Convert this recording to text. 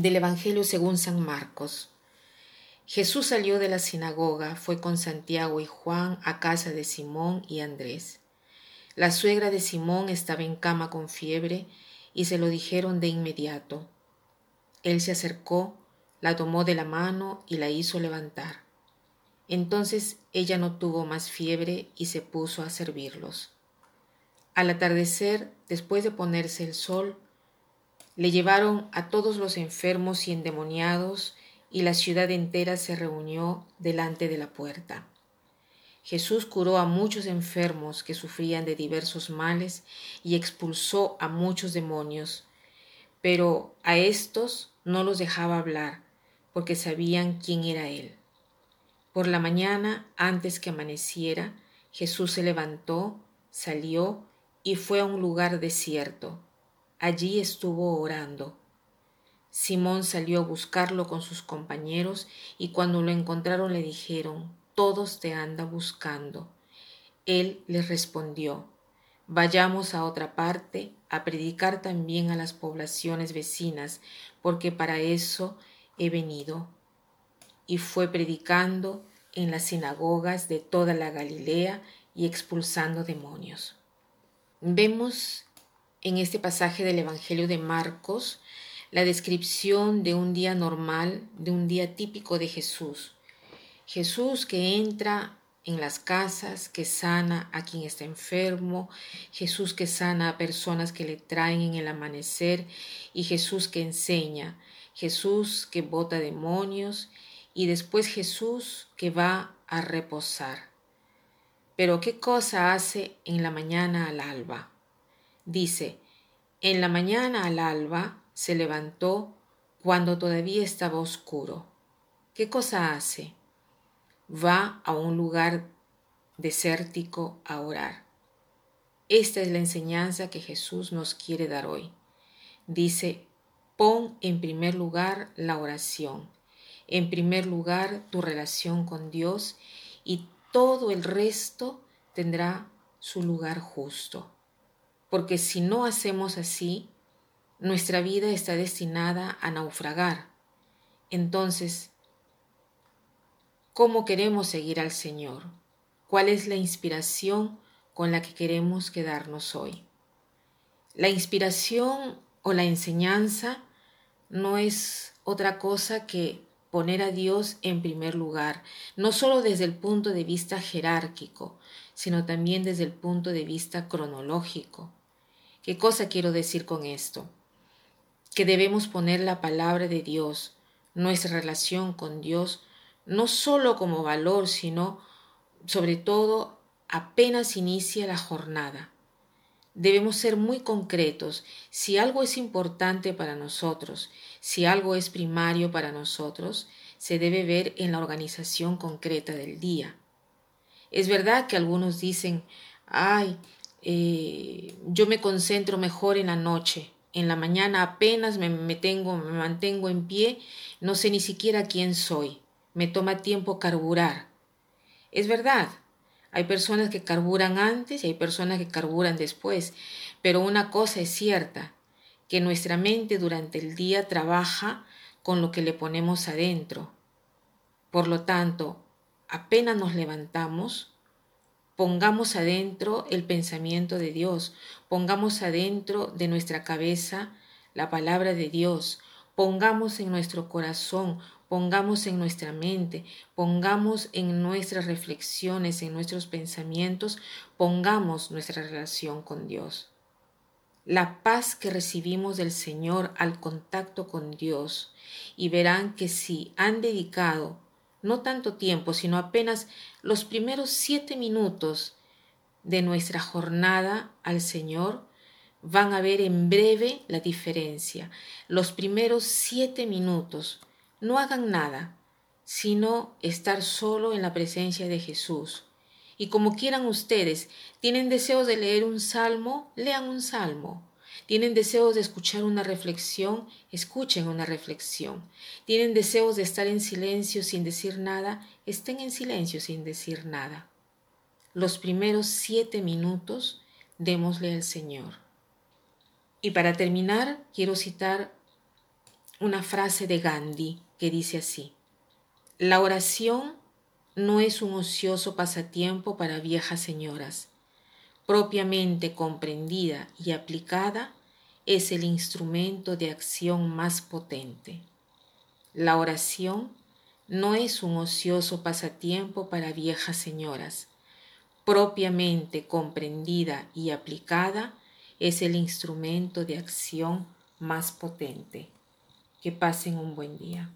Del Evangelio según San Marcos. Jesús salió de la sinagoga, fue con Santiago y Juan a casa de Simón y Andrés. La suegra de Simón estaba en cama con fiebre y se lo dijeron de inmediato. Él se acercó, la tomó de la mano y la hizo levantar. Entonces ella no tuvo más fiebre y se puso a servirlos. Al atardecer, después de ponerse el sol, le llevaron a todos los enfermos y endemoniados y la ciudad entera se reunió delante de la puerta. Jesús curó a muchos enfermos que sufrían de diversos males y expulsó a muchos demonios, pero a estos no los dejaba hablar porque sabían quién era Él. Por la mañana, antes que amaneciera, Jesús se levantó, salió y fue a un lugar desierto Allí estuvo orando. Simón salió a buscarlo con sus compañeros y cuando lo encontraron le dijeron, todos te andan buscando. Él les respondió, vayamos a otra parte a predicar también a las poblaciones vecinas, porque para eso he venido. Y fue predicando en las sinagogas de toda la Galilea y expulsando demonios. Vemos en este pasaje del Evangelio de Marcos la descripción de un día normal, de un día típico de Jesús. Jesús que entra en las casas, que sana a quien está enfermo, Jesús que sana a personas que le traen en el amanecer y Jesús que enseña, Jesús que bota demonios y después Jesús que va a reposar. Pero ¿qué cosa hace en la mañana al alba? Dice, en la mañana al alba se levantó cuando todavía estaba oscuro. ¿Qué cosa hace? Va a un lugar desértico a orar. Esta es la enseñanza que Jesús nos quiere dar hoy. Dice, pon en primer lugar la oración, en primer lugar tu relación con Dios y todo el resto tendrá su lugar justo porque si no hacemos así, nuestra vida está destinada a naufragar. Entonces, ¿cómo queremos seguir al Señor? ¿Cuál es la inspiración con la que queremos quedarnos hoy? La inspiración o la enseñanza no es otra cosa que poner a Dios en primer lugar, no solo desde el punto de vista jerárquico, sino también desde el punto de vista cronológico. ¿Qué cosa quiero decir con esto? Que debemos poner la palabra de Dios, nuestra relación con Dios, no solo como valor, sino sobre todo apenas inicia la jornada. Debemos ser muy concretos. Si algo es importante para nosotros, si algo es primario para nosotros, se debe ver en la organización concreta del día. Es verdad que algunos dicen, ay, eh, yo me concentro mejor en la noche. En la mañana apenas me, me, tengo, me mantengo en pie, no sé ni siquiera quién soy. Me toma tiempo carburar. Es verdad, hay personas que carburan antes y hay personas que carburan después, pero una cosa es cierta, que nuestra mente durante el día trabaja con lo que le ponemos adentro. Por lo tanto, apenas nos levantamos, pongamos adentro el pensamiento de Dios, pongamos adentro de nuestra cabeza la palabra de Dios, pongamos en nuestro corazón, pongamos en nuestra mente, pongamos en nuestras reflexiones, en nuestros pensamientos, pongamos nuestra relación con Dios. La paz que recibimos del Señor al contacto con Dios y verán que si han dedicado no tanto tiempo, sino apenas los primeros siete minutos de nuestra jornada al Señor, van a ver en breve la diferencia. Los primeros siete minutos, no hagan nada, sino estar solo en la presencia de Jesús. Y como quieran ustedes, tienen deseos de leer un salmo, lean un salmo. Tienen deseos de escuchar una reflexión, escuchen una reflexión. Tienen deseos de estar en silencio sin decir nada, estén en silencio sin decir nada. Los primeros siete minutos démosle al Señor. Y para terminar, quiero citar una frase de Gandhi que dice así, la oración no es un ocioso pasatiempo para viejas señoras. Propiamente comprendida y aplicada, es el instrumento de acción más potente. La oración no es un ocioso pasatiempo para viejas señoras. Propiamente comprendida y aplicada, es el instrumento de acción más potente. Que pasen un buen día.